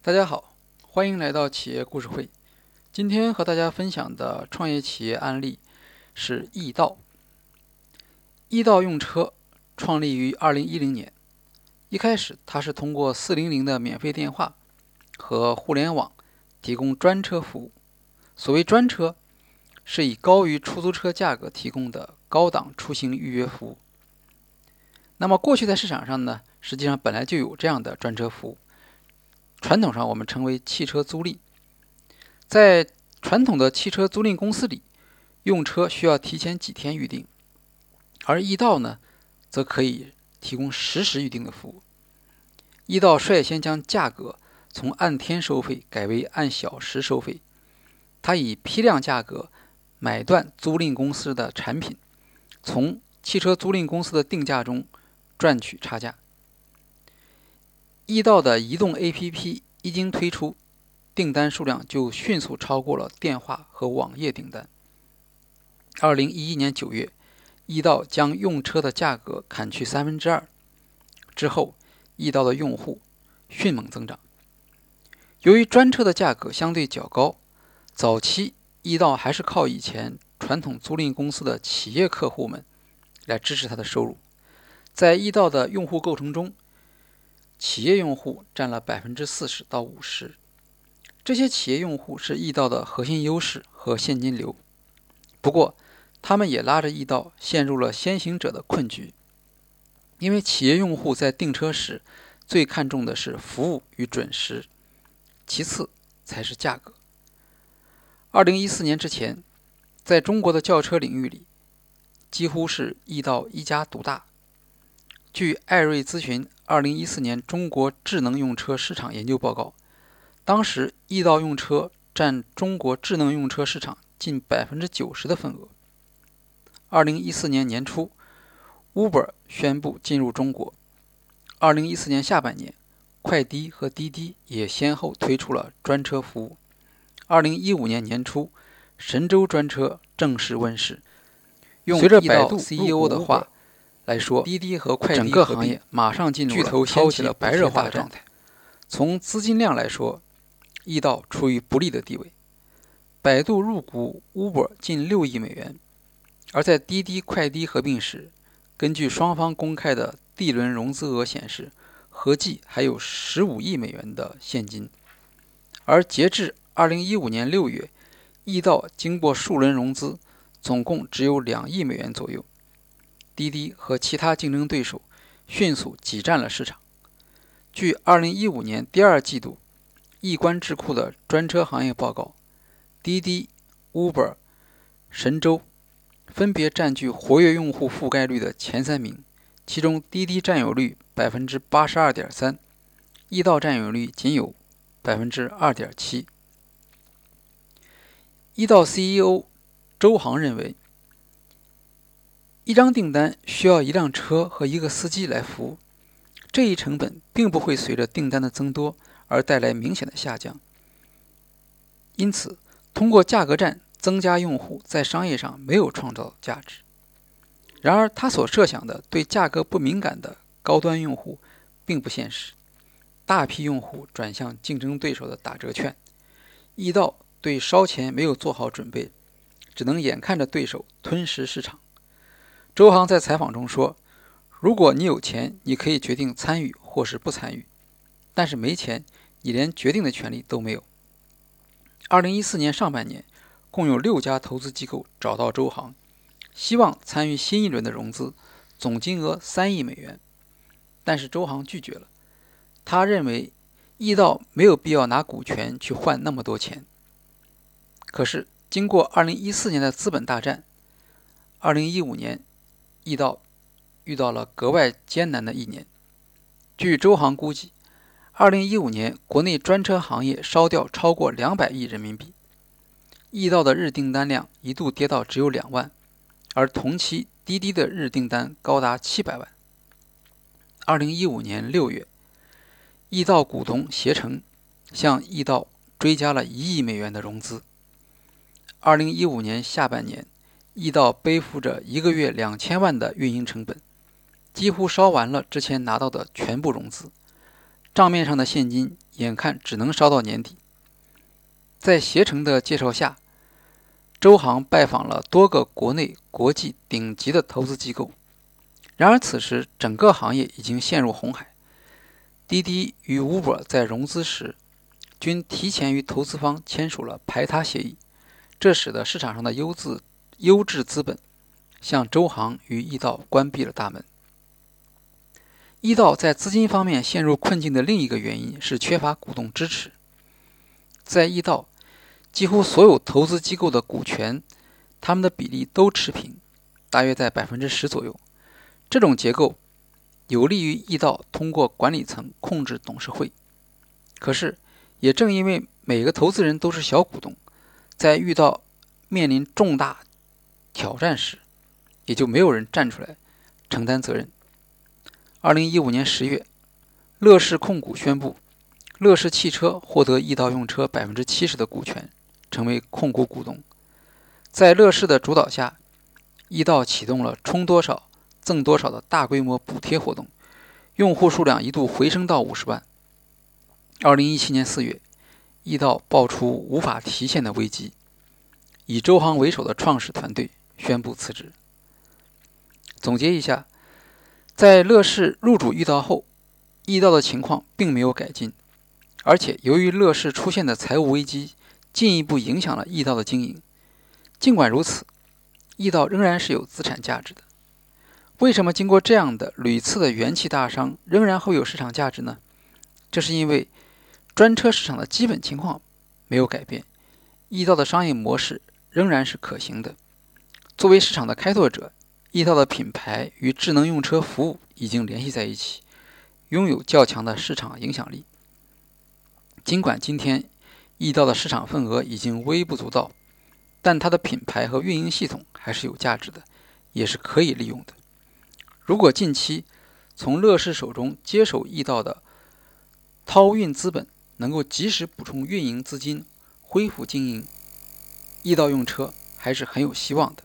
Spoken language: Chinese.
大家好，欢迎来到企业故事会。今天和大家分享的创业企业案例是易道。易道用车创立于2010年，一开始它是通过400的免费电话和互联网提供专车服务。所谓专车，是以高于出租车价格提供的高档出行预约服务。那么过去在市场上呢，实际上本来就有这样的专车服务。传统上我们称为汽车租赁，在传统的汽车租赁公司里，用车需要提前几天预定，而易道呢，则可以提供实时预定的服务。易道率先将价格从按天收费改为按小时收费，它以批量价格买断租赁公司的产品，从汽车租赁公司的定价中赚取差价。易道的移动 APP 一经推出，订单数量就迅速超过了电话和网页订单。二零一一年九月，易道将用车的价格砍去三分之二，之后，易道的用户迅猛增长。由于专车的价格相对较高，早期易道还是靠以前传统租赁公司的企业客户们来支持它的收入。在易道的用户构成中，企业用户占了百分之四十到五十，这些企业用户是易道的核心优势和现金流。不过，他们也拉着易道陷入了先行者的困局，因为企业用户在订车时最看重的是服务与准时，其次才是价格。二零一四年之前，在中国的轿车领域里，几乎是易道一家独大。据艾瑞咨询二零一四年中国智能用车市场研究报告，当时易到用车占中国智能用车市场近百分之九十的份额。二零一四年年初，Uber 宣布进入中国。二零一四年下半年，快滴和滴滴也先后推出了专车服务。二零一五年年初，神州专车正式问世。用百度 CEO 的话。来说，滴滴和快滴整个行业马上进入巨头掀起了白热化的状态。从资金量来说，易到处于不利的地位。百度入股 Uber 近六亿美元，而在滴滴快滴合并时，根据双方公开的 D 轮融资额显示，合计还有十五亿美元的现金。而截至二零一五年六月，易到经过数轮融资，总共只有两亿美元左右。滴滴和其他竞争对手迅速挤占了市场。据2015年第二季度易观智库的专车行业报告，滴滴、Uber、神州分别占据活跃用户覆盖率的前三名，其中滴滴占有率百分之八十二点三，易到占有率仅有百分之二点七。易到 CEO 周航认为。一张订单需要一辆车和一个司机来服务，这一成本并不会随着订单的增多而带来明显的下降。因此，通过价格战增加用户在商业上没有创造价值。然而，他所设想的对价格不敏感的高端用户并不现实，大批用户转向竞争对手的打折券。易道对烧钱没有做好准备，只能眼看着对手吞食市场。周航在采访中说：“如果你有钱，你可以决定参与或是不参与；但是没钱，你连决定的权利都没有。”二零一四年上半年，共有六家投资机构找到周航，希望参与新一轮的融资，总金额三亿美元，但是周航拒绝了。他认为易道没有必要拿股权去换那么多钱。可是，经过二零一四年的资本大战，二零一五年。易道遇到了格外艰难的一年。据周航估计，二零一五年国内专车行业烧掉超过两百亿人民币。易道的日订单量一度跌到只有两万，而同期滴滴的日订单高达七百万。二零一五年六月，易道股东携程向易道追加了一亿美元的融资。二零一五年下半年。易到背负着一个月两千万的运营成本，几乎烧完了之前拿到的全部融资。账面上的现金眼看只能烧到年底。在携程的介绍下，周航拜访了多个国内、国际顶级的投资机构。然而，此时整个行业已经陷入红海。滴滴与 Uber 在融资时均提前与投资方签署了排他协议，这使得市场上的优质优质资本向周航与易道关闭了大门。易道在资金方面陷入困境的另一个原因是缺乏股东支持。在易道，几乎所有投资机构的股权，他们的比例都持平，大约在百分之十左右。这种结构有利于易道通过管理层控制董事会。可是，也正因为每个投资人都是小股东，在遇到面临重大挑战时，也就没有人站出来承担责任。二零一五年十月，乐视控股宣布。乐视汽车获得易道用车百分之七十的股权，成为控股股东。在乐视的主导下，易道启动了充多少赠多少的大规模补贴活动，用户数量一度回升到五十万。二零一七年四月，易道爆出无法提现的危机，以周航为首的创始团队宣布辞职。总结一下，在乐视入主易道后，易道的情况并没有改进。而且，由于乐视出现的财务危机，进一步影响了易道的经营。尽管如此，易道仍然是有资产价值的。为什么经过这样的屡次的元气大伤，仍然会有市场价值呢？这是因为专车市场的基本情况没有改变，易道的商业模式仍然是可行的。作为市场的开拓者，易道的品牌与智能用车服务已经联系在一起，拥有较强的市场影响力。尽管今天易道的市场份额已经微不足道，但它的品牌和运营系统还是有价值的，也是可以利用的。如果近期从乐视手中接手易道的涛运资本能够及时补充运营资金，恢复经营，易道用车还是很有希望的。